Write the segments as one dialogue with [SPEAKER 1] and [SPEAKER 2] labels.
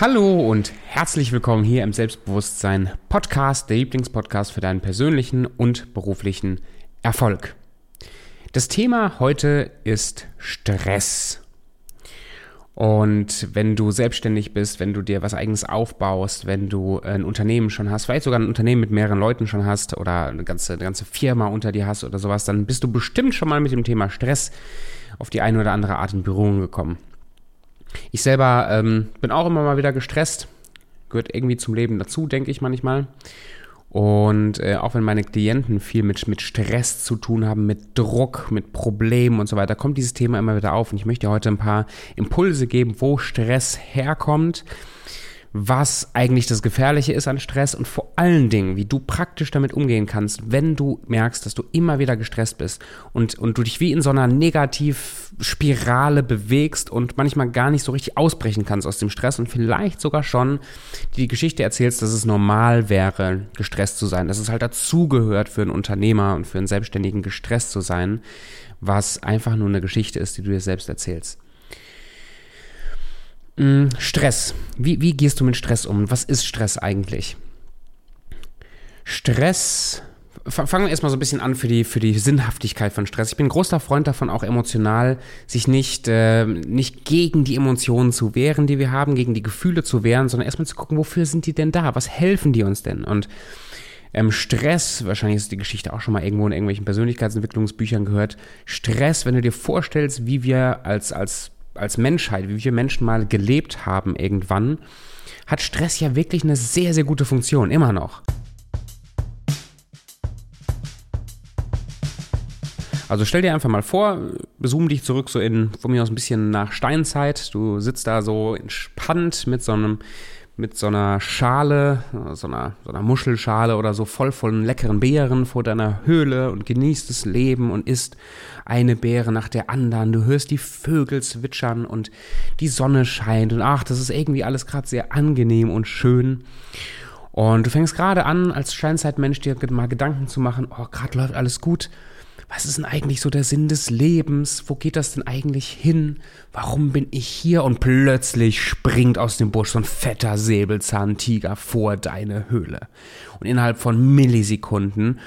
[SPEAKER 1] Hallo und herzlich willkommen hier im Selbstbewusstsein Podcast, der Lieblingspodcast für deinen persönlichen und beruflichen Erfolg. Das Thema heute ist Stress. Und wenn du selbstständig bist, wenn du dir was eigenes aufbaust, wenn du ein Unternehmen schon hast, vielleicht sogar ein Unternehmen mit mehreren Leuten schon hast oder eine ganze, eine ganze Firma unter dir hast oder sowas, dann bist du bestimmt schon mal mit dem Thema Stress auf die eine oder andere Art in Berührung gekommen. Ich selber ähm, bin auch immer mal wieder gestresst. Gehört irgendwie zum Leben dazu, denke ich manchmal. Und äh, auch wenn meine Klienten viel mit, mit Stress zu tun haben, mit Druck, mit Problemen und so weiter, kommt dieses Thema immer wieder auf. Und ich möchte heute ein paar Impulse geben, wo Stress herkommt, was eigentlich das Gefährliche ist an Stress und vor allen Dingen, wie du praktisch damit umgehen kannst, wenn du merkst, dass du immer wieder gestresst bist und, und du dich wie in so einer Negativspirale bewegst und manchmal gar nicht so richtig ausbrechen kannst aus dem Stress und vielleicht sogar schon die Geschichte erzählst, dass es normal wäre, gestresst zu sein, dass es halt dazugehört für einen Unternehmer und für einen Selbstständigen gestresst zu sein, was einfach nur eine Geschichte ist, die du dir selbst erzählst. Mm, Stress. Wie, wie gehst du mit Stress um? Was ist Stress eigentlich? Stress. Fangen wir erstmal so ein bisschen an für die, für die Sinnhaftigkeit von Stress. Ich bin ein großer Freund davon, auch emotional, sich nicht, äh, nicht gegen die Emotionen zu wehren, die wir haben, gegen die Gefühle zu wehren, sondern erstmal zu gucken, wofür sind die denn da? Was helfen die uns denn? Und ähm, Stress, wahrscheinlich ist die Geschichte auch schon mal irgendwo in irgendwelchen Persönlichkeitsentwicklungsbüchern gehört. Stress, wenn du dir vorstellst, wie wir als, als als Menschheit, wie wir Menschen mal gelebt haben irgendwann, hat Stress ja wirklich eine sehr, sehr gute Funktion, immer noch. Also stell dir einfach mal vor, zoom dich zurück so in, von mir aus ein bisschen nach Steinzeit. Du sitzt da so entspannt mit so einem mit so einer Schale, so einer, so einer Muschelschale oder so voll von leckeren Beeren vor deiner Höhle und genießt das Leben und isst eine Beere nach der anderen. Du hörst die Vögel zwitschern und die Sonne scheint und ach, das ist irgendwie alles gerade sehr angenehm und schön. Und du fängst gerade an, als Steinzeitmensch dir mal Gedanken zu machen, oh, gerade läuft alles gut was ist denn eigentlich so der Sinn des Lebens? Wo geht das denn eigentlich hin? Warum bin ich hier? Und plötzlich springt aus dem Busch so ein fetter Säbelzahntiger vor deine Höhle. Und innerhalb von Millisekunden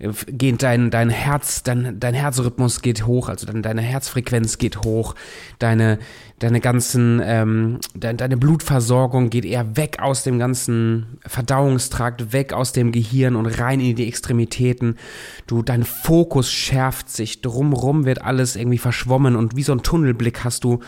[SPEAKER 1] äh, geht dein, dein Herz, dein, dein Herzrhythmus geht hoch, also deine, deine Herzfrequenz geht hoch, deine, deine ganzen, ähm, deine, deine Blutversorgung geht eher weg aus dem ganzen Verdauungstrakt, weg aus dem Gehirn und rein in die Extremitäten. Du, dein Fokus schärft sich, drumrum wird alles irgendwie verschwommen und wie so ein Tunnelblick hast du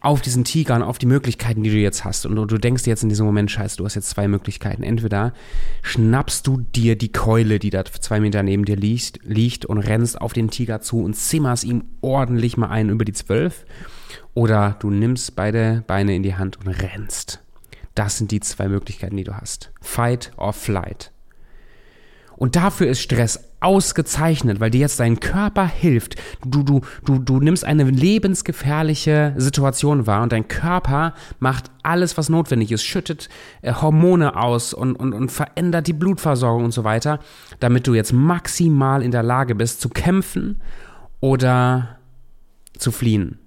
[SPEAKER 1] auf diesen Tiger und auf die Möglichkeiten, die du jetzt hast. Und du, du denkst jetzt in diesem Moment, scheiße, du hast jetzt zwei Möglichkeiten. Entweder schnappst du dir die Keule, die da zwei Meter neben dir liegt, liegt und rennst auf den Tiger zu und zimmerst ihm ordentlich mal ein über die zwölf oder du nimmst beide Beine in die Hand und rennst. Das sind die zwei Möglichkeiten, die du hast. Fight or flight. Und dafür ist Stress ausgezeichnet, weil dir jetzt dein Körper hilft. Du, du, du, du nimmst eine lebensgefährliche Situation wahr und dein Körper macht alles, was notwendig ist, schüttet äh, Hormone aus und, und, und verändert die Blutversorgung und so weiter, damit du jetzt maximal in der Lage bist zu kämpfen oder zu fliehen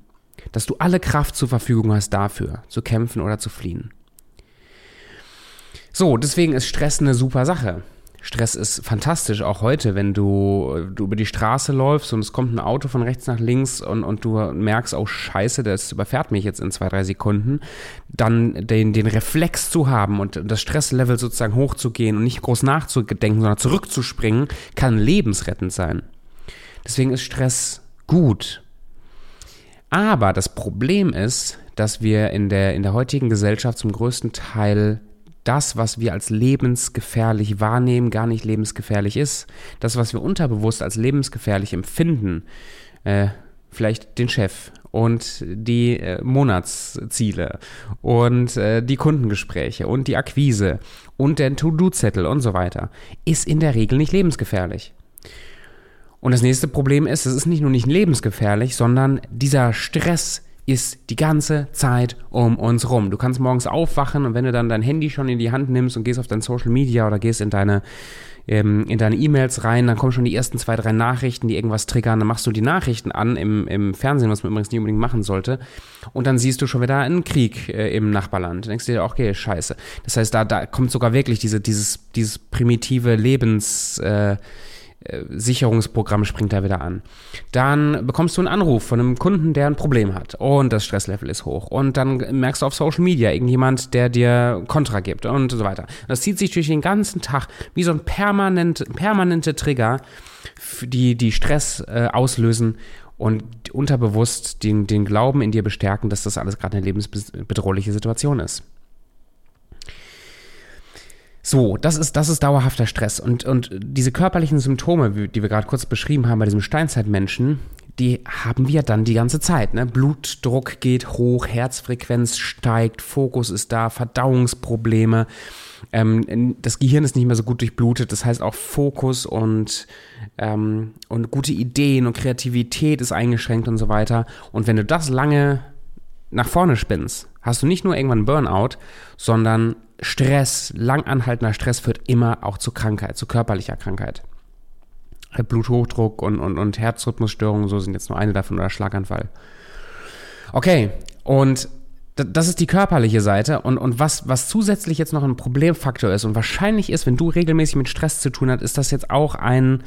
[SPEAKER 1] dass du alle Kraft zur Verfügung hast dafür, zu kämpfen oder zu fliehen. So, deswegen ist Stress eine super Sache. Stress ist fantastisch, auch heute, wenn du, du über die Straße läufst und es kommt ein Auto von rechts nach links und, und du merkst, oh scheiße, das überfährt mich jetzt in zwei, drei Sekunden, dann den, den Reflex zu haben und das Stresslevel sozusagen hochzugehen und nicht groß nachzudenken, sondern zurückzuspringen, kann lebensrettend sein. Deswegen ist Stress gut. Aber das Problem ist, dass wir in der, in der heutigen Gesellschaft zum größten Teil das, was wir als lebensgefährlich wahrnehmen, gar nicht lebensgefährlich ist. Das, was wir unterbewusst als lebensgefährlich empfinden, äh, vielleicht den Chef und die äh, Monatsziele und äh, die Kundengespräche und die Akquise und den To-Do-Zettel und so weiter, ist in der Regel nicht lebensgefährlich. Und das nächste Problem ist, es ist nicht nur nicht lebensgefährlich, sondern dieser Stress ist die ganze Zeit um uns rum. Du kannst morgens aufwachen und wenn du dann dein Handy schon in die Hand nimmst und gehst auf dein Social Media oder gehst in deine ähm, in deine E-Mails rein, dann kommen schon die ersten zwei, drei Nachrichten, die irgendwas triggern, dann machst du die Nachrichten an im, im Fernsehen, was man übrigens nicht unbedingt machen sollte, und dann siehst du schon wieder einen Krieg äh, im Nachbarland. Dann denkst du dir, okay, scheiße. Das heißt, da, da kommt sogar wirklich diese, dieses, dieses primitive Lebens... Äh, Sicherungsprogramm springt da wieder an. Dann bekommst du einen Anruf von einem Kunden, der ein Problem hat und das Stresslevel ist hoch. Und dann merkst du auf Social Media irgendjemand, der dir Kontra gibt und so weiter. Das zieht sich durch den ganzen Tag wie so ein permanent, permanente Trigger, die, die Stress äh, auslösen und unterbewusst den, den Glauben in dir bestärken, dass das alles gerade eine lebensbedrohliche Situation ist. So, das ist, das ist dauerhafter Stress. Und, und diese körperlichen Symptome, die wir gerade kurz beschrieben haben bei diesem Steinzeitmenschen, die haben wir dann die ganze Zeit. Ne? Blutdruck geht hoch, Herzfrequenz steigt, Fokus ist da, Verdauungsprobleme. Ähm, das Gehirn ist nicht mehr so gut durchblutet, das heißt auch Fokus und, ähm, und gute Ideen und Kreativität ist eingeschränkt und so weiter. Und wenn du das lange nach vorne spinnst, hast du nicht nur irgendwann Burnout, sondern Stress, langanhaltender Stress führt immer auch zu Krankheit, zu körperlicher Krankheit. Bluthochdruck und, und, und Herzrhythmusstörungen, so sind jetzt nur eine davon oder Schlaganfall. Okay, und das ist die körperliche Seite und, und was, was zusätzlich jetzt noch ein Problemfaktor ist und wahrscheinlich ist, wenn du regelmäßig mit Stress zu tun hast, ist das jetzt auch ein,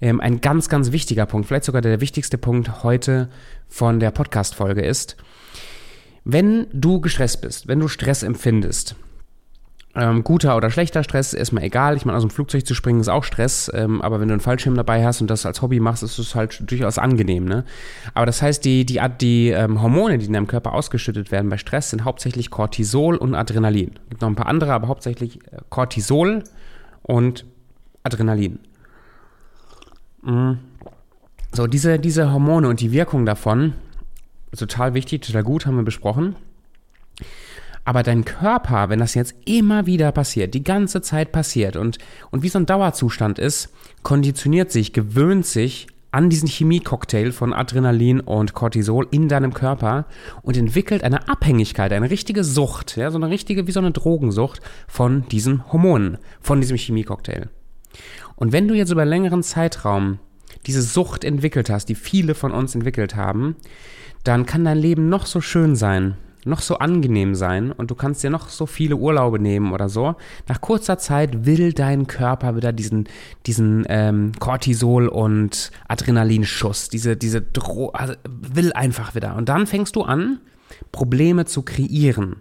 [SPEAKER 1] ähm, ein ganz, ganz wichtiger Punkt, vielleicht sogar der wichtigste Punkt heute von der Podcast-Folge ist, wenn du gestresst bist, wenn du Stress empfindest, ähm, guter oder schlechter Stress, ist erstmal egal. Ich meine, aus dem Flugzeug zu springen ist auch Stress, ähm, aber wenn du einen Fallschirm dabei hast und das als Hobby machst, ist es halt durchaus angenehm. Ne? Aber das heißt, die, die, die ähm, Hormone, die in deinem Körper ausgeschüttet werden bei Stress, sind hauptsächlich Cortisol und Adrenalin. Es gibt noch ein paar andere, aber hauptsächlich äh, Cortisol und Adrenalin. Mhm. So, diese, diese Hormone und die Wirkung davon, total wichtig, total gut, haben wir besprochen. Aber dein Körper, wenn das jetzt immer wieder passiert, die ganze Zeit passiert und, und wie so ein Dauerzustand ist, konditioniert sich, gewöhnt sich an diesen Chemiecocktail von Adrenalin und Cortisol in deinem Körper und entwickelt eine Abhängigkeit, eine richtige Sucht, ja, so eine richtige, wie so eine Drogensucht von diesen Hormonen, von diesem Chemiecocktail. Und wenn du jetzt über längeren Zeitraum diese Sucht entwickelt hast, die viele von uns entwickelt haben, dann kann dein Leben noch so schön sein, noch so angenehm sein und du kannst dir noch so viele Urlaube nehmen oder so. Nach kurzer Zeit will dein Körper wieder diesen, diesen ähm, Cortisol- und Adrenalinschuss, diese, diese Dro also will einfach wieder. Und dann fängst du an, Probleme zu kreieren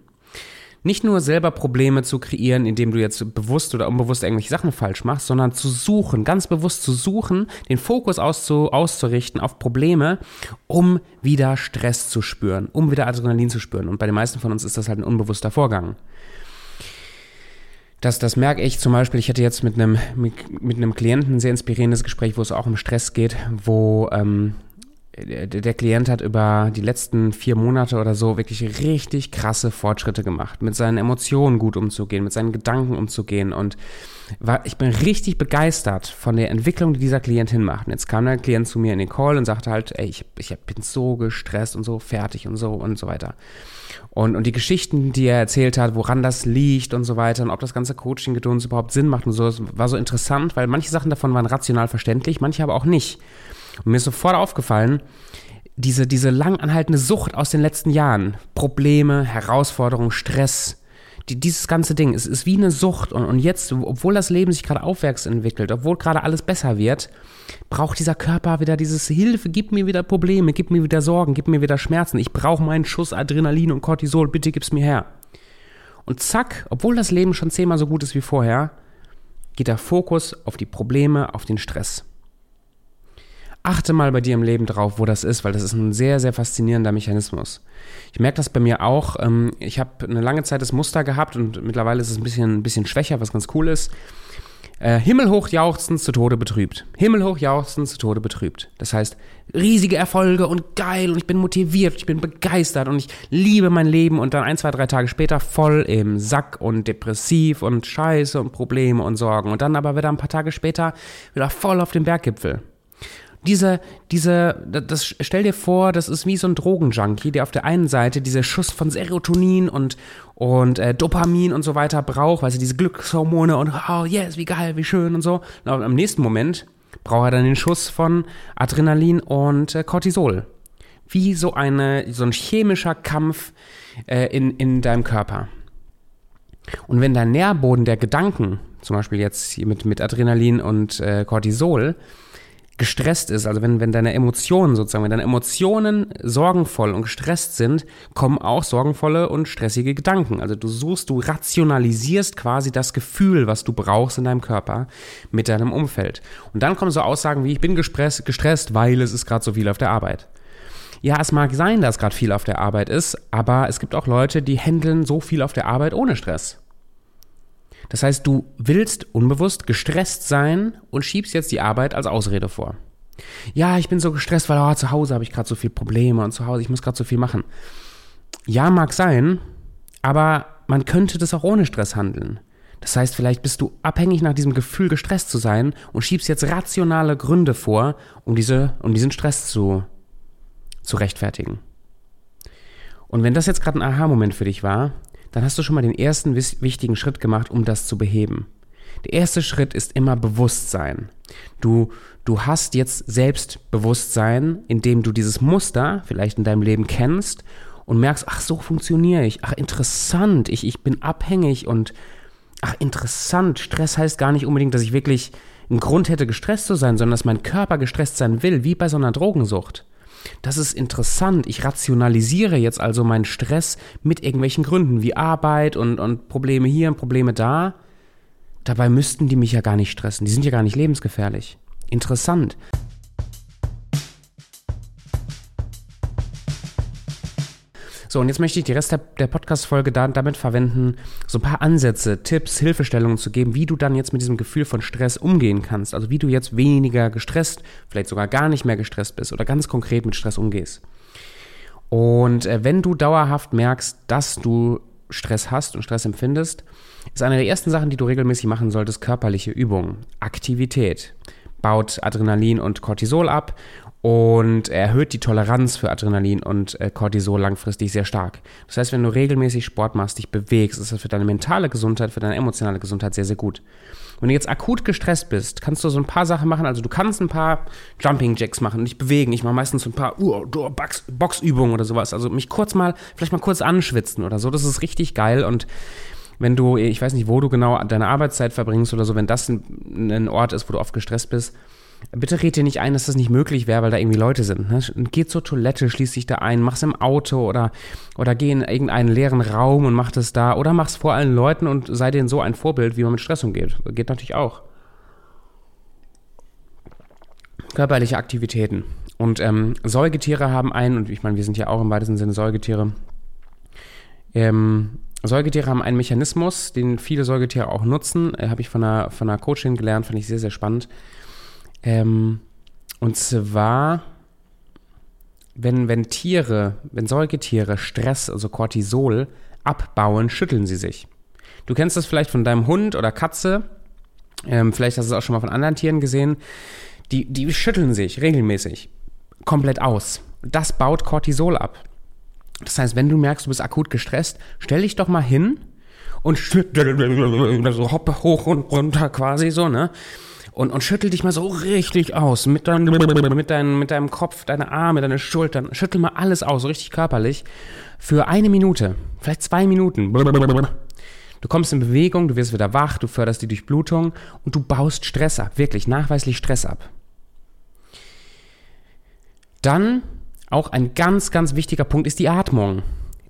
[SPEAKER 1] nicht nur selber Probleme zu kreieren, indem du jetzt bewusst oder unbewusst irgendwelche Sachen falsch machst, sondern zu suchen, ganz bewusst zu suchen, den Fokus auszu, auszurichten auf Probleme, um wieder Stress zu spüren, um wieder Adrenalin zu spüren. Und bei den meisten von uns ist das halt ein unbewusster Vorgang. Das, das merke ich zum Beispiel, ich hatte jetzt mit einem, mit, mit einem Klienten ein sehr inspirierendes Gespräch, wo es auch um Stress geht, wo ähm, der Klient hat über die letzten vier Monate oder so wirklich richtig krasse Fortschritte gemacht, mit seinen Emotionen gut umzugehen, mit seinen Gedanken umzugehen und war, ich bin richtig begeistert von der Entwicklung, die dieser Klient hinmacht. Und jetzt kam der Klient zu mir in den Call und sagte halt, ey, ich, ich bin so gestresst und so fertig und so und so weiter. Und, und die Geschichten, die er erzählt hat, woran das liegt und so weiter und ob das ganze Coaching-Gedöns überhaupt Sinn macht und so, war so interessant, weil manche Sachen davon waren rational verständlich, manche aber auch nicht. Und mir ist sofort aufgefallen, diese, diese lang anhaltende Sucht aus den letzten Jahren, Probleme, Herausforderungen, Stress, die, dieses ganze Ding, es ist wie eine Sucht. Und, und jetzt, obwohl das Leben sich gerade aufwärts entwickelt, obwohl gerade alles besser wird, braucht dieser Körper wieder dieses Hilfe, gib mir wieder Probleme, gib mir wieder Sorgen, gib mir wieder Schmerzen. Ich brauche meinen Schuss Adrenalin und Cortisol, bitte gib's mir her. Und zack, obwohl das Leben schon zehnmal so gut ist wie vorher, geht der Fokus auf die Probleme, auf den Stress. Achte mal bei dir im Leben drauf, wo das ist, weil das ist ein sehr, sehr faszinierender Mechanismus. Ich merke das bei mir auch. Ähm, ich habe eine lange Zeit das Muster gehabt und mittlerweile ist es ein bisschen, ein bisschen schwächer, was ganz cool ist. Äh, himmelhoch jauchzend zu Tode betrübt. Himmelhoch jauchzend zu Tode betrübt. Das heißt, riesige Erfolge und geil und ich bin motiviert, ich bin begeistert und ich liebe mein Leben und dann ein, zwei, drei Tage später voll im Sack und depressiv und Scheiße und Probleme und Sorgen und dann aber wieder ein paar Tage später wieder voll auf dem Berggipfel. Diese, diese, das stell dir vor, das ist wie so ein Drogenjunkie, der auf der einen Seite diese Schuss von Serotonin und, und äh, Dopamin und so weiter braucht, weil sie diese Glückshormone und oh yes, wie geil, wie schön und so. Und am nächsten Moment braucht er dann den Schuss von Adrenalin und äh, Cortisol. Wie so eine, so ein chemischer Kampf äh, in, in deinem Körper. Und wenn dein Nährboden der Gedanken, zum Beispiel jetzt hier mit, mit Adrenalin und äh, Cortisol, gestresst ist, also wenn, wenn deine Emotionen sozusagen, wenn deine Emotionen sorgenvoll und gestresst sind, kommen auch sorgenvolle und stressige Gedanken. Also du suchst, du rationalisierst quasi das Gefühl, was du brauchst in deinem Körper mit deinem Umfeld. Und dann kommen so Aussagen wie, ich bin gestresst, gestresst weil es ist gerade so viel auf der Arbeit. Ja, es mag sein, dass gerade viel auf der Arbeit ist, aber es gibt auch Leute, die handeln so viel auf der Arbeit ohne Stress. Das heißt, du willst unbewusst gestresst sein und schiebst jetzt die Arbeit als Ausrede vor. Ja, ich bin so gestresst, weil oh, zu Hause habe ich gerade so viele Probleme und zu Hause, ich muss gerade so viel machen. Ja, mag sein, aber man könnte das auch ohne Stress handeln. Das heißt, vielleicht bist du abhängig nach diesem Gefühl, gestresst zu sein und schiebst jetzt rationale Gründe vor, um, diese, um diesen Stress zu, zu rechtfertigen. Und wenn das jetzt gerade ein Aha-Moment für dich war, dann hast du schon mal den ersten wichtigen Schritt gemacht, um das zu beheben. Der erste Schritt ist immer Bewusstsein. Du, du hast jetzt Selbstbewusstsein, indem du dieses Muster vielleicht in deinem Leben kennst und merkst, ach, so funktioniere ich. Ach, interessant, ich, ich bin abhängig und ach, interessant. Stress heißt gar nicht unbedingt, dass ich wirklich einen Grund hätte, gestresst zu sein, sondern dass mein Körper gestresst sein will, wie bei so einer Drogensucht. Das ist interessant. Ich rationalisiere jetzt also meinen Stress mit irgendwelchen Gründen wie Arbeit und, und Probleme hier und Probleme da. Dabei müssten die mich ja gar nicht stressen. Die sind ja gar nicht lebensgefährlich. Interessant. So, und jetzt möchte ich die Rest der, der Podcast-Folge da, damit verwenden, so ein paar Ansätze, Tipps, Hilfestellungen zu geben, wie du dann jetzt mit diesem Gefühl von Stress umgehen kannst. Also wie du jetzt weniger gestresst, vielleicht sogar gar nicht mehr gestresst bist oder ganz konkret mit Stress umgehst. Und äh, wenn du dauerhaft merkst, dass du Stress hast und Stress empfindest, ist eine der ersten Sachen, die du regelmäßig machen solltest, körperliche Übungen, Aktivität. Baut Adrenalin und Cortisol ab und erhöht die Toleranz für Adrenalin und äh, Cortisol langfristig sehr stark. Das heißt, wenn du regelmäßig Sport machst, dich bewegst, ist das für deine mentale Gesundheit, für deine emotionale Gesundheit sehr, sehr gut. Wenn du jetzt akut gestresst bist, kannst du so ein paar Sachen machen. Also du kannst ein paar Jumping Jacks machen, dich bewegen. Ich mache meistens so ein paar uh, Box, Boxübungen oder sowas. Also mich kurz mal, vielleicht mal kurz anschwitzen oder so. Das ist richtig geil und wenn du, ich weiß nicht, wo du genau deine Arbeitszeit verbringst oder so, wenn das ein, ein Ort ist, wo du oft gestresst bist, Bitte red dir nicht ein, dass das nicht möglich wäre, weil da irgendwie Leute sind. Ne? Geh zur Toilette, schließ dich da ein, mach's im Auto oder, oder geh in irgendeinen leeren Raum und mach das da oder mach's vor allen Leuten und sei denen so ein Vorbild, wie man mit Stress umgeht. Geht natürlich auch. Körperliche Aktivitäten. Und ähm, Säugetiere haben einen, und ich meine, wir sind ja auch im weitesten Sinne Säugetiere, ähm, Säugetiere haben einen Mechanismus, den viele Säugetiere auch nutzen. Äh, Habe ich von einer, von einer Coachin gelernt, fand ich sehr, sehr spannend. Ähm, und zwar, wenn, wenn Tiere, wenn Säugetiere Stress, also Cortisol, abbauen, schütteln sie sich. Du kennst das vielleicht von deinem Hund oder Katze, ähm, vielleicht hast du es auch schon mal von anderen Tieren gesehen. Die, die schütteln sich regelmäßig komplett aus. Das baut Cortisol ab. Das heißt, wenn du merkst, du bist akut gestresst, stell dich doch mal hin und hoppe hoch und runter quasi so, ne? Und, und schüttel dich mal so richtig aus mit, dein, mit, dein, mit deinem Kopf, deine Arme, deine Schultern. Schüttel mal alles aus, richtig körperlich. Für eine Minute, vielleicht zwei Minuten. Du kommst in Bewegung, du wirst wieder wach, du förderst die Durchblutung und du baust Stress ab, wirklich nachweislich Stress ab. Dann auch ein ganz, ganz wichtiger Punkt ist die Atmung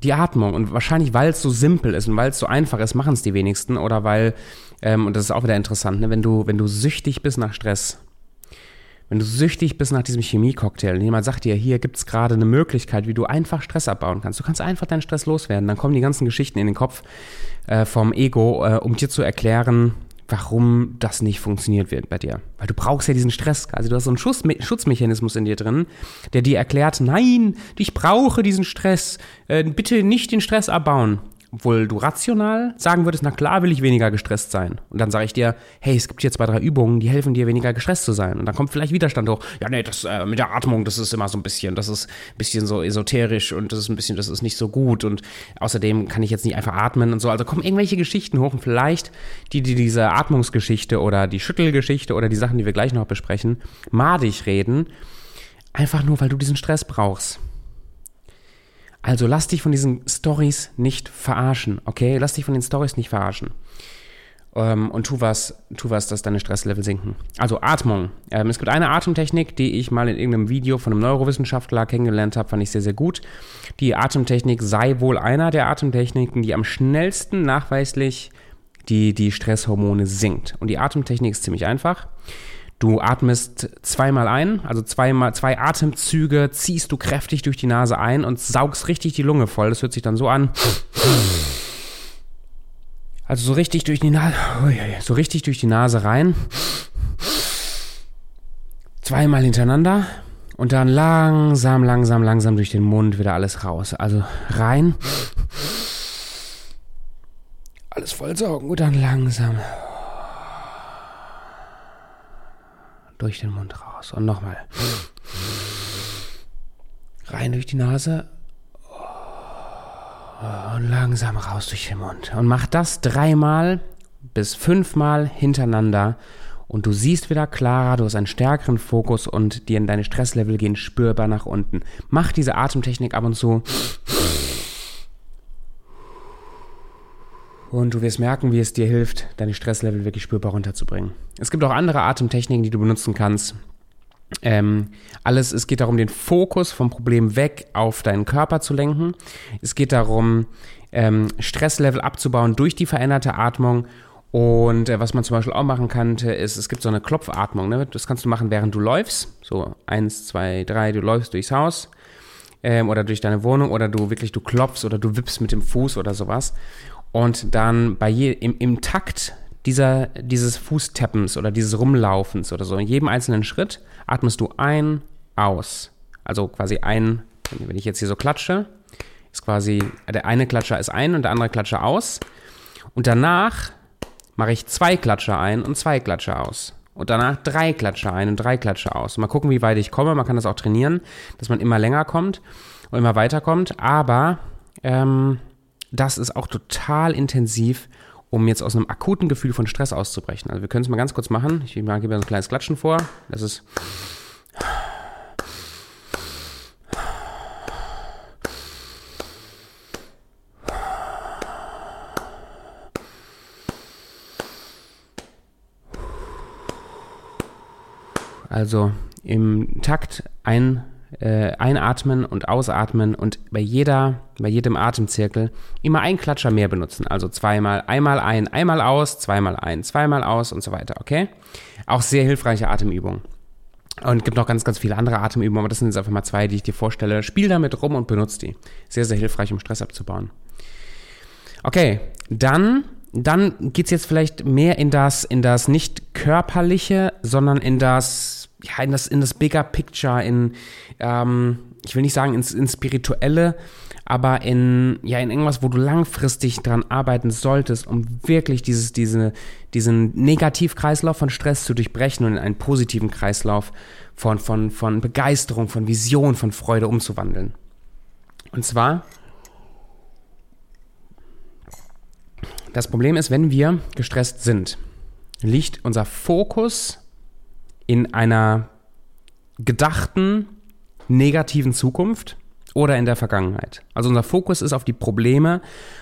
[SPEAKER 1] die Atmung. Und wahrscheinlich, weil es so simpel ist und weil es so einfach ist, machen es die wenigsten. Oder weil, ähm, und das ist auch wieder interessant, ne, wenn du, wenn du süchtig bist nach Stress, wenn du süchtig bist nach diesem Chemiecocktail und jemand sagt dir, hier gibt es gerade eine Möglichkeit, wie du einfach Stress abbauen kannst. Du kannst einfach deinen Stress loswerden. Dann kommen die ganzen Geschichten in den Kopf äh, vom Ego, äh, um dir zu erklären, warum das nicht funktioniert wird bei dir. Weil du brauchst ja diesen Stress. Also du hast so einen Schutzme Schutzmechanismus in dir drin, der dir erklärt, nein, ich brauche diesen Stress. Äh, bitte nicht den Stress abbauen. Obwohl du rational sagen würdest, na klar will ich weniger gestresst sein. Und dann sage ich dir, hey, es gibt hier zwei, drei Übungen, die helfen dir, weniger gestresst zu sein. Und dann kommt vielleicht Widerstand hoch. Ja, nee, das äh, mit der Atmung, das ist immer so ein bisschen, das ist ein bisschen so esoterisch und das ist ein bisschen, das ist nicht so gut. Und außerdem kann ich jetzt nicht einfach atmen und so. Also kommen irgendwelche Geschichten hoch und vielleicht die, die diese Atmungsgeschichte oder die Schüttelgeschichte oder die Sachen, die wir gleich noch besprechen, madig reden. Einfach nur, weil du diesen Stress brauchst. Also lass dich von diesen Stories nicht verarschen, okay? Lass dich von den Stories nicht verarschen. Ähm, und tu was, tu was, dass deine Stresslevel sinken. Also Atmung. Ähm, es gibt eine Atemtechnik, die ich mal in irgendeinem Video von einem Neurowissenschaftler kennengelernt habe, fand ich sehr, sehr gut. Die Atemtechnik sei wohl einer der Atemtechniken, die am schnellsten nachweislich die, die Stresshormone sinkt. Und die Atemtechnik ist ziemlich einfach. Du atmest zweimal ein, also zweimal, zwei Atemzüge ziehst du kräftig durch die Nase ein und saugst richtig die Lunge voll. Das hört sich dann so an. Also so richtig durch die Nase, so richtig durch die Nase rein. Zweimal hintereinander und dann langsam, langsam, langsam durch den Mund wieder alles raus. Also rein. Alles voll saugen und dann langsam durch den Mund raus. Und nochmal. Rein durch die Nase. Und langsam raus durch den Mund. Und mach das dreimal bis fünfmal hintereinander. Und du siehst wieder klarer, du hast einen stärkeren Fokus und dir deine Stresslevel gehen spürbar nach unten. Mach diese Atemtechnik ab und zu. Und du wirst merken, wie es dir hilft, deine Stresslevel wirklich spürbar runterzubringen. Es gibt auch andere Atemtechniken, die du benutzen kannst. Ähm, alles, es geht darum, den Fokus vom Problem weg auf deinen Körper zu lenken. Es geht darum, ähm, Stresslevel abzubauen durch die veränderte Atmung. Und äh, was man zum Beispiel auch machen kann, ist, es gibt so eine Klopfatmung. Ne? Das kannst du machen, während du läufst. So eins, zwei, drei, du läufst durchs Haus ähm, oder durch deine Wohnung oder du wirklich, du klopfst oder du wippst mit dem Fuß oder sowas und dann bei je, im, im Takt dieser, dieses Fußtappens oder dieses Rumlaufens oder so, in jedem einzelnen Schritt atmest du ein, aus. Also quasi ein, wenn ich jetzt hier so klatsche, ist quasi, der eine Klatscher ist ein und der andere Klatscher aus. Und danach mache ich zwei Klatscher ein und zwei Klatscher aus. Und danach drei Klatscher ein und drei Klatscher aus. Mal gucken, wie weit ich komme. Man kann das auch trainieren, dass man immer länger kommt und immer weiter kommt. Aber ähm, das ist auch total intensiv, um jetzt aus einem akuten Gefühl von Stress auszubrechen. Also wir können es mal ganz kurz machen. Ich gebe mir ein kleines Klatschen vor. Das ist Also im Takt ein äh, einatmen und ausatmen und bei jeder, bei jedem Atemzirkel immer einen Klatscher mehr benutzen. Also zweimal, einmal ein, einmal aus, zweimal ein, zweimal aus und so weiter, okay? Auch sehr hilfreiche Atemübungen. Und gibt noch ganz, ganz viele andere Atemübungen, aber das sind jetzt einfach mal zwei, die ich dir vorstelle. Spiel damit rum und benutze die. Sehr, sehr hilfreich, um Stress abzubauen. Okay, dann, dann geht's jetzt vielleicht mehr in das, in das nicht körperliche, sondern in das ja, in das, in das Bigger Picture, in, ähm, ich will nicht sagen ins, ins Spirituelle, aber in, ja, in irgendwas, wo du langfristig dran arbeiten solltest, um wirklich dieses, diese, diesen Negativkreislauf von Stress zu durchbrechen und in einen positiven Kreislauf von, von, von Begeisterung, von Vision, von Freude umzuwandeln. Und zwar, das Problem ist, wenn wir gestresst sind, liegt unser Fokus in einer gedachten negativen Zukunft oder in der Vergangenheit. Also unser Fokus ist auf die Probleme,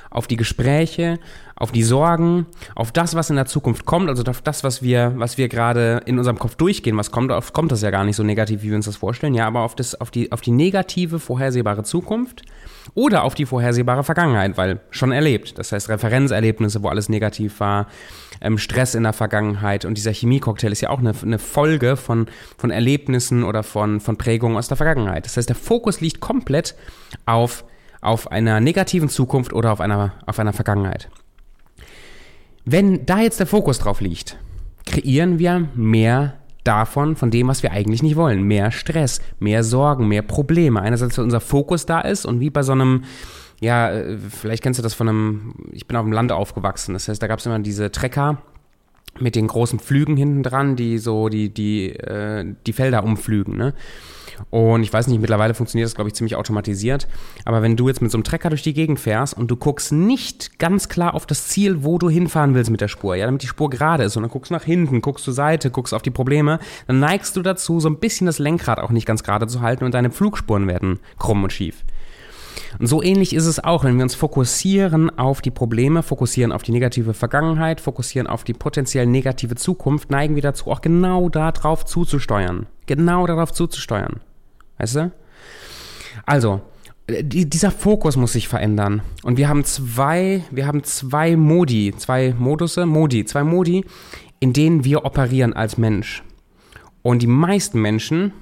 [SPEAKER 1] auf die Gespräche, auf die Sorgen, auf das, was in der Zukunft kommt, also auf das, was wir, was wir gerade in unserem Kopf durchgehen, was kommt, oft kommt das ja gar nicht so negativ, wie wir uns das vorstellen, ja, aber auf, das, auf, die, auf die negative, vorhersehbare Zukunft oder auf die vorhersehbare Vergangenheit, weil schon erlebt. Das heißt Referenzerlebnisse, wo alles negativ war, ähm, Stress in der Vergangenheit und dieser Chemiecocktail ist ja auch eine, eine Folge von, von Erlebnissen oder von, von Prägungen aus der Vergangenheit. Das heißt, der Fokus liegt komplett auf, auf einer negativen Zukunft oder auf einer, auf einer Vergangenheit. Wenn da jetzt der Fokus drauf liegt, kreieren wir mehr davon, von dem, was wir eigentlich nicht wollen. Mehr Stress, mehr Sorgen, mehr Probleme. Einerseits, weil unser Fokus da ist und wie bei so einem, ja, äh, vielleicht kennst du das von einem, ich bin auf dem Land aufgewachsen. Das heißt, da gab es immer diese Trecker mit den großen Flügen hinten dran, die so die, die, äh, die Felder umflügen. Ne? Und ich weiß nicht, mittlerweile funktioniert das, glaube ich, ziemlich automatisiert. Aber wenn du jetzt mit so einem Trecker durch die Gegend fährst und du guckst nicht ganz klar auf das Ziel, wo du hinfahren willst mit der Spur, ja, damit die Spur gerade ist, und dann guckst nach hinten, guckst zur Seite, guckst auf die Probleme, dann neigst du dazu, so ein bisschen das Lenkrad auch nicht ganz gerade zu halten und deine Flugspuren werden krumm und schief. Und so ähnlich ist es auch, wenn wir uns fokussieren auf die Probleme, fokussieren auf die negative Vergangenheit, fokussieren auf die potenziell negative Zukunft, neigen wir dazu, auch genau darauf zuzusteuern. Genau darauf zuzusteuern. Weißt du? Also, die, dieser Fokus muss sich verändern. Und wir haben zwei, wir haben zwei Modi, zwei Modusse, Modi, zwei Modi, in denen wir operieren als Mensch. Und die meisten Menschen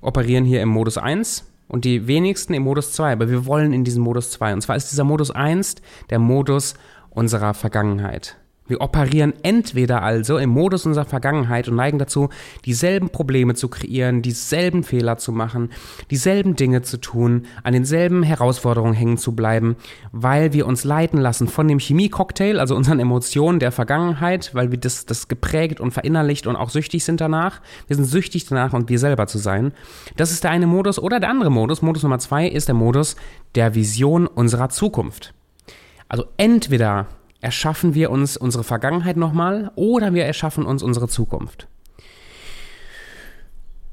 [SPEAKER 1] operieren hier im Modus 1 und die wenigsten im Modus 2, aber wir wollen in diesen Modus 2. Und zwar ist dieser Modus 1 der Modus unserer Vergangenheit. Wir operieren entweder also im Modus unserer Vergangenheit und neigen dazu, dieselben Probleme zu kreieren, dieselben Fehler zu machen, dieselben Dinge zu tun, an denselben Herausforderungen hängen zu bleiben, weil wir uns leiten lassen von dem Chemiecocktail, also unseren Emotionen der Vergangenheit, weil wir das, das geprägt und verinnerlicht und auch süchtig sind danach. Wir sind süchtig danach und wir selber zu sein. Das ist der eine Modus oder der andere Modus. Modus Nummer zwei ist der Modus der Vision unserer Zukunft. Also entweder erschaffen wir uns unsere Vergangenheit nochmal oder wir erschaffen uns unsere Zukunft.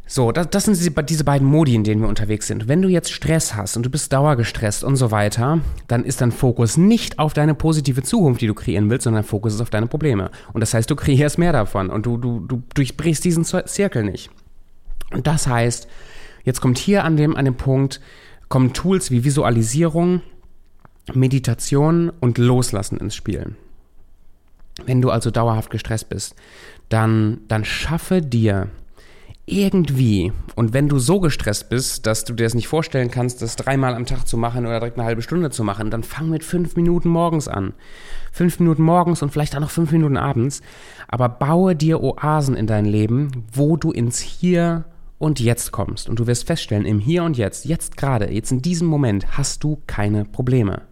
[SPEAKER 1] So, das, das sind diese, diese, beiden Modi, in denen wir unterwegs sind. Wenn du jetzt Stress hast und du bist dauergestresst und so weiter, dann ist dein Fokus nicht auf deine positive Zukunft, die du kreieren willst, sondern dein Fokus ist auf deine Probleme. Und das heißt, du kreierst mehr davon und du, du, du durchbrichst diesen Zirkel nicht. Und das heißt, jetzt kommt hier an dem, an dem Punkt, kommen Tools wie Visualisierung, Meditation und Loslassen ins Spiel. Wenn du also dauerhaft gestresst bist, dann, dann schaffe dir irgendwie, und wenn du so gestresst bist, dass du dir das nicht vorstellen kannst, das dreimal am Tag zu machen oder direkt eine halbe Stunde zu machen, dann fang mit fünf Minuten morgens an. Fünf Minuten morgens und vielleicht auch noch fünf Minuten abends. Aber baue dir Oasen in dein Leben, wo du ins Hier und Jetzt kommst. Und du wirst feststellen, im Hier und Jetzt, jetzt gerade, jetzt in diesem Moment, hast du keine Probleme.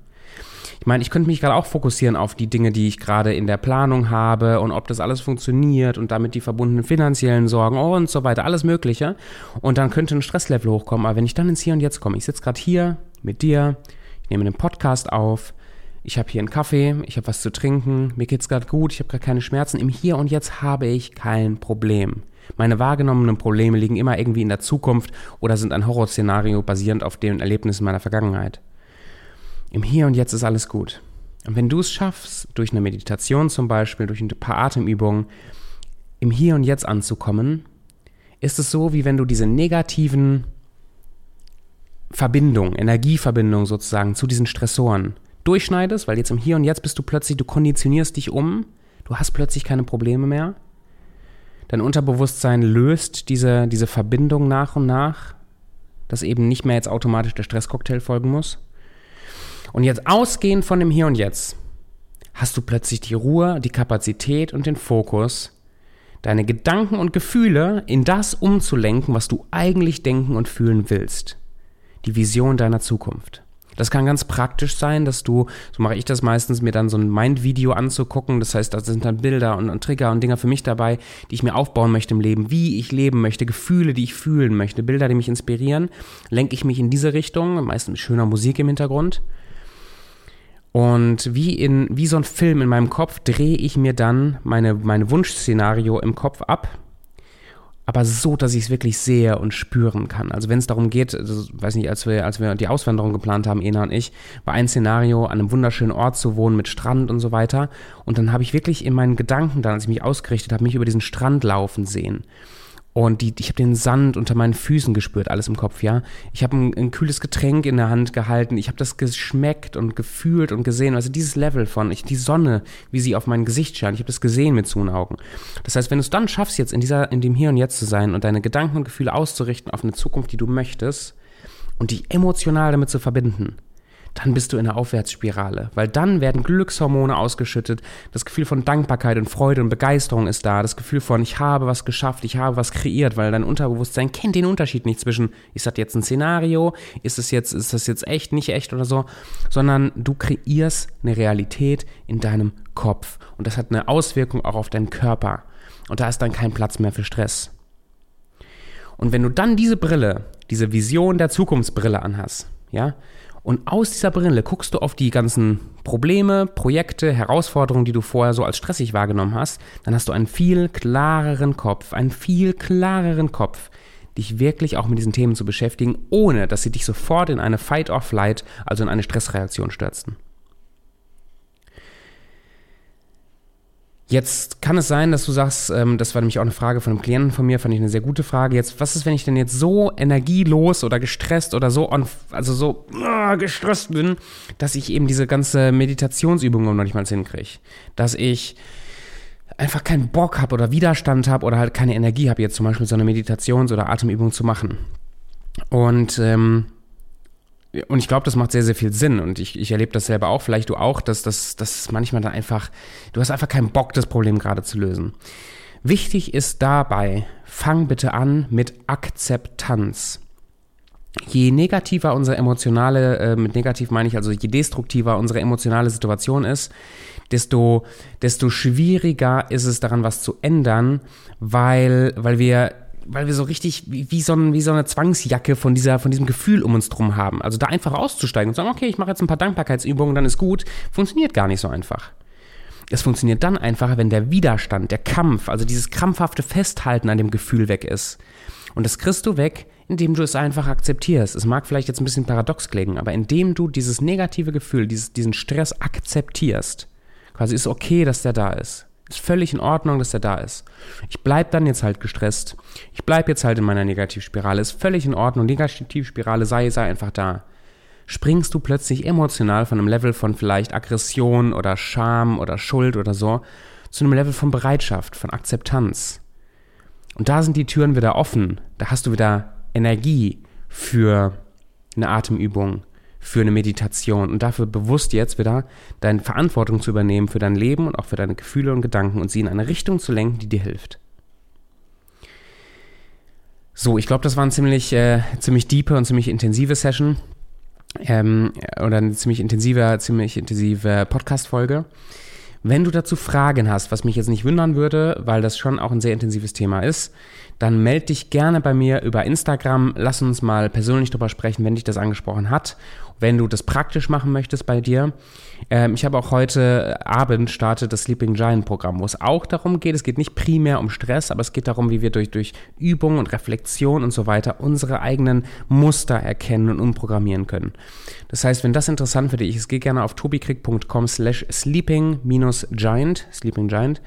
[SPEAKER 1] Ich meine, ich könnte mich gerade auch fokussieren auf die Dinge, die ich gerade in der Planung habe und ob das alles funktioniert und damit die verbundenen finanziellen Sorgen und so weiter, alles Mögliche. Und dann könnte ein Stresslevel hochkommen. Aber wenn ich dann ins Hier und Jetzt komme, ich sitze gerade hier mit dir, ich nehme einen Podcast auf, ich habe hier einen Kaffee, ich habe was zu trinken, mir geht es gerade gut, ich habe gerade keine Schmerzen. Im Hier und Jetzt habe ich kein Problem. Meine wahrgenommenen Probleme liegen immer irgendwie in der Zukunft oder sind ein Horrorszenario basierend auf den Erlebnissen meiner Vergangenheit. Im Hier und Jetzt ist alles gut. Und wenn du es schaffst, durch eine Meditation zum Beispiel, durch ein paar Atemübungen, im Hier und Jetzt anzukommen, ist es so, wie wenn du diese negativen Verbindungen, Energieverbindungen sozusagen zu diesen Stressoren durchschneidest, weil jetzt im Hier und Jetzt bist du plötzlich, du konditionierst dich um, du hast plötzlich keine Probleme mehr. Dein Unterbewusstsein löst diese, diese Verbindung nach und nach, dass eben nicht mehr jetzt automatisch der Stresscocktail folgen muss. Und jetzt ausgehend von dem Hier und Jetzt hast du plötzlich die Ruhe, die Kapazität und den Fokus, deine Gedanken und Gefühle in das umzulenken, was du eigentlich denken und fühlen willst. Die Vision deiner Zukunft. Das kann ganz praktisch sein, dass du, so mache ich das meistens, mir dann so ein Mind-Video anzugucken. Das heißt, da sind dann Bilder und, und Trigger und Dinger für mich dabei, die ich mir aufbauen möchte im Leben, wie ich leben möchte, Gefühle, die ich fühlen möchte, Bilder, die mich inspirieren. Lenke ich mich in diese Richtung, meistens mit schöner Musik im Hintergrund. Und wie, in, wie so ein Film in meinem Kopf drehe ich mir dann meine, mein Wunschszenario im Kopf ab, aber so, dass ich es wirklich sehe und spüren kann. Also wenn es darum geht, also, weiß nicht, als wir, als wir die Auswanderung geplant haben, Ena und ich, war ein Szenario, an einem wunderschönen Ort zu wohnen mit Strand und so weiter. Und dann habe ich wirklich in meinen Gedanken, dann, als ich mich ausgerichtet habe, mich über diesen Strand laufen sehen. Und die, ich habe den Sand unter meinen Füßen gespürt, alles im Kopf, ja. Ich habe ein, ein, kühles Getränk in der Hand gehalten, ich habe das geschmeckt und gefühlt und gesehen. Also dieses Level von, ich, die Sonne, wie sie auf mein Gesicht scheint, ich habe das gesehen mit zu Augen. Das heißt, wenn du es dann schaffst, jetzt in, dieser, in dem Hier und Jetzt zu sein und deine Gedanken und Gefühle auszurichten auf eine Zukunft, die du möchtest und dich emotional damit zu verbinden, dann bist du in einer Aufwärtsspirale, weil dann werden Glückshormone ausgeschüttet, das Gefühl von Dankbarkeit und Freude und Begeisterung ist da, das Gefühl von ich habe was geschafft, ich habe was kreiert, weil dein Unterbewusstsein kennt den Unterschied nicht zwischen ist das jetzt ein Szenario, ist es jetzt ist das jetzt echt, nicht echt oder so, sondern du kreierst eine Realität in deinem Kopf und das hat eine Auswirkung auch auf deinen Körper und da ist dann kein Platz mehr für Stress. Und wenn du dann diese Brille, diese Vision der Zukunftsbrille anhast, ja, und aus dieser Brille guckst du auf die ganzen Probleme, Projekte, Herausforderungen, die du vorher so als stressig wahrgenommen hast, dann hast du einen viel klareren Kopf, einen viel klareren Kopf, dich wirklich auch mit diesen Themen zu beschäftigen, ohne dass sie dich sofort in eine Fight-or-Flight, also in eine Stressreaktion stürzen. Jetzt kann es sein, dass du sagst, ähm, das war nämlich auch eine Frage von einem Klienten von mir, fand ich eine sehr gute Frage. Jetzt, was ist, wenn ich denn jetzt so energielos oder gestresst oder so, on, also so uh, gestresst bin, dass ich eben diese ganze Meditationsübung noch nicht mal hinkriege? Dass ich einfach keinen Bock habe oder Widerstand habe oder halt keine Energie habe, jetzt zum Beispiel so eine Meditations- oder Atemübung zu machen. Und ähm, und ich glaube, das macht sehr, sehr viel Sinn. Und ich, ich erlebe das selber auch, vielleicht du auch, dass das dass manchmal dann einfach, du hast einfach keinen Bock, das Problem gerade zu lösen. Wichtig ist dabei, fang bitte an mit Akzeptanz. Je negativer unsere emotionale, äh, mit negativ meine ich also je destruktiver unsere emotionale Situation ist, desto, desto schwieriger ist es daran, was zu ändern, weil, weil wir weil wir so richtig wie, wie, so, ein, wie so eine Zwangsjacke von, dieser, von diesem Gefühl um uns drum haben. Also da einfach auszusteigen und sagen, okay, ich mache jetzt ein paar Dankbarkeitsübungen, dann ist gut, funktioniert gar nicht so einfach. Es funktioniert dann einfach, wenn der Widerstand, der Kampf, also dieses krampfhafte Festhalten an dem Gefühl weg ist. Und das kriegst du weg, indem du es einfach akzeptierst. Es mag vielleicht jetzt ein bisschen paradox klingen, aber indem du dieses negative Gefühl, dieses, diesen Stress akzeptierst, quasi ist okay, dass der da ist. Ist völlig in Ordnung, dass er da ist. Ich bleibe dann jetzt halt gestresst. Ich bleibe jetzt halt in meiner Negativspirale. Ist völlig in Ordnung. Negativspirale sei, sei einfach da. Springst du plötzlich emotional von einem Level von vielleicht Aggression oder Scham oder Schuld oder so zu einem Level von Bereitschaft, von Akzeptanz. Und da sind die Türen wieder offen. Da hast du wieder Energie für eine Atemübung, für eine Meditation und dafür bewusst jetzt wieder deine Verantwortung zu übernehmen für dein Leben und auch für deine Gefühle und Gedanken und sie in eine Richtung zu lenken, die dir hilft. So, ich glaube, das war eine ziemlich, äh, ziemlich diepe und ziemlich intensive Session. Ähm, oder eine ziemlich intensive, ziemlich intensive Podcast-Folge. Wenn du dazu Fragen hast, was mich jetzt nicht wundern würde, weil das schon auch ein sehr intensives Thema ist, dann melde dich gerne bei mir über Instagram. Lass uns mal persönlich darüber sprechen, wenn dich das angesprochen hat wenn du das praktisch machen möchtest bei dir. Ähm, ich habe auch heute Abend startet das Sleeping Giant Programm, wo es auch darum geht, es geht nicht primär um Stress, aber es geht darum, wie wir durch, durch Übung und Reflexion und so weiter unsere eigenen Muster erkennen und umprogrammieren können. Das heißt, wenn das interessant für dich ist, geh gerne auf tobikrieg.com slash sleeping-giant, Sleeping Giant,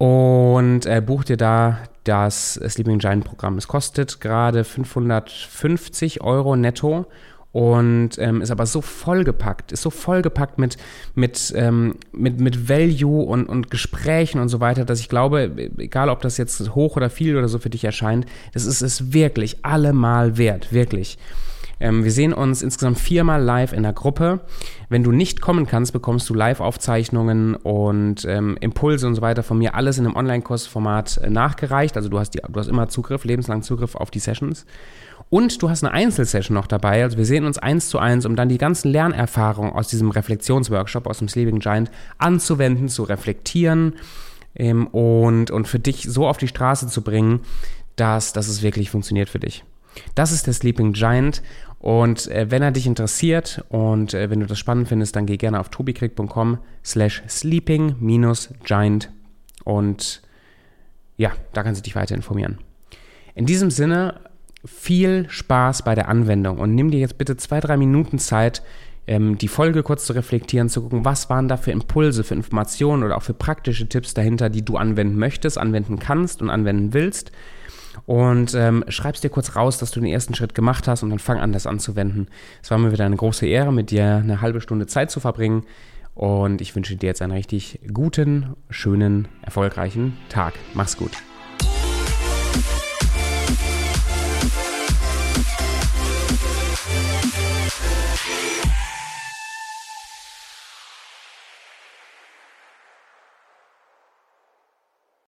[SPEAKER 1] und äh, buch dir da das Sleeping Giant Programm. Es kostet gerade 550 Euro netto und ähm, ist aber so vollgepackt, ist so vollgepackt mit, mit, ähm, mit, mit Value und, und Gesprächen und so weiter, dass ich glaube, egal ob das jetzt hoch oder viel oder so für dich erscheint, das ist es wirklich allemal wert, wirklich. Ähm, wir sehen uns insgesamt viermal live in der Gruppe. Wenn du nicht kommen kannst, bekommst du Live-Aufzeichnungen und ähm, Impulse und so weiter von mir, alles in einem Online-Kursformat äh, nachgereicht. Also du hast, die, du hast immer Zugriff, lebenslang Zugriff auf die Sessions. Und du hast eine Einzelsession noch dabei. Also wir sehen uns eins zu eins, um dann die ganzen Lernerfahrungen aus diesem Reflexionsworkshop, aus dem Sleeping Giant anzuwenden, zu reflektieren ähm, und, und für dich so auf die Straße zu bringen, dass, dass es wirklich funktioniert für dich. Das ist der Sleeping Giant. Und äh, wenn er dich interessiert und äh, wenn du das spannend findest, dann geh gerne auf tobikrieg.com slash sleeping-giant und ja, da kannst du dich weiter informieren. In diesem Sinne viel Spaß bei der Anwendung und nimm dir jetzt bitte zwei, drei Minuten Zeit, ähm, die Folge kurz zu reflektieren, zu gucken, was waren da für Impulse, für Informationen oder auch für praktische Tipps dahinter, die du anwenden möchtest, anwenden kannst und anwenden willst. Und ähm, schreibst dir kurz raus, dass du den ersten Schritt gemacht hast und dann fang an, das anzuwenden. Es war mir wieder eine große Ehre, mit dir eine halbe Stunde Zeit zu verbringen. Und ich wünsche dir jetzt einen richtig guten, schönen, erfolgreichen Tag. Mach's gut.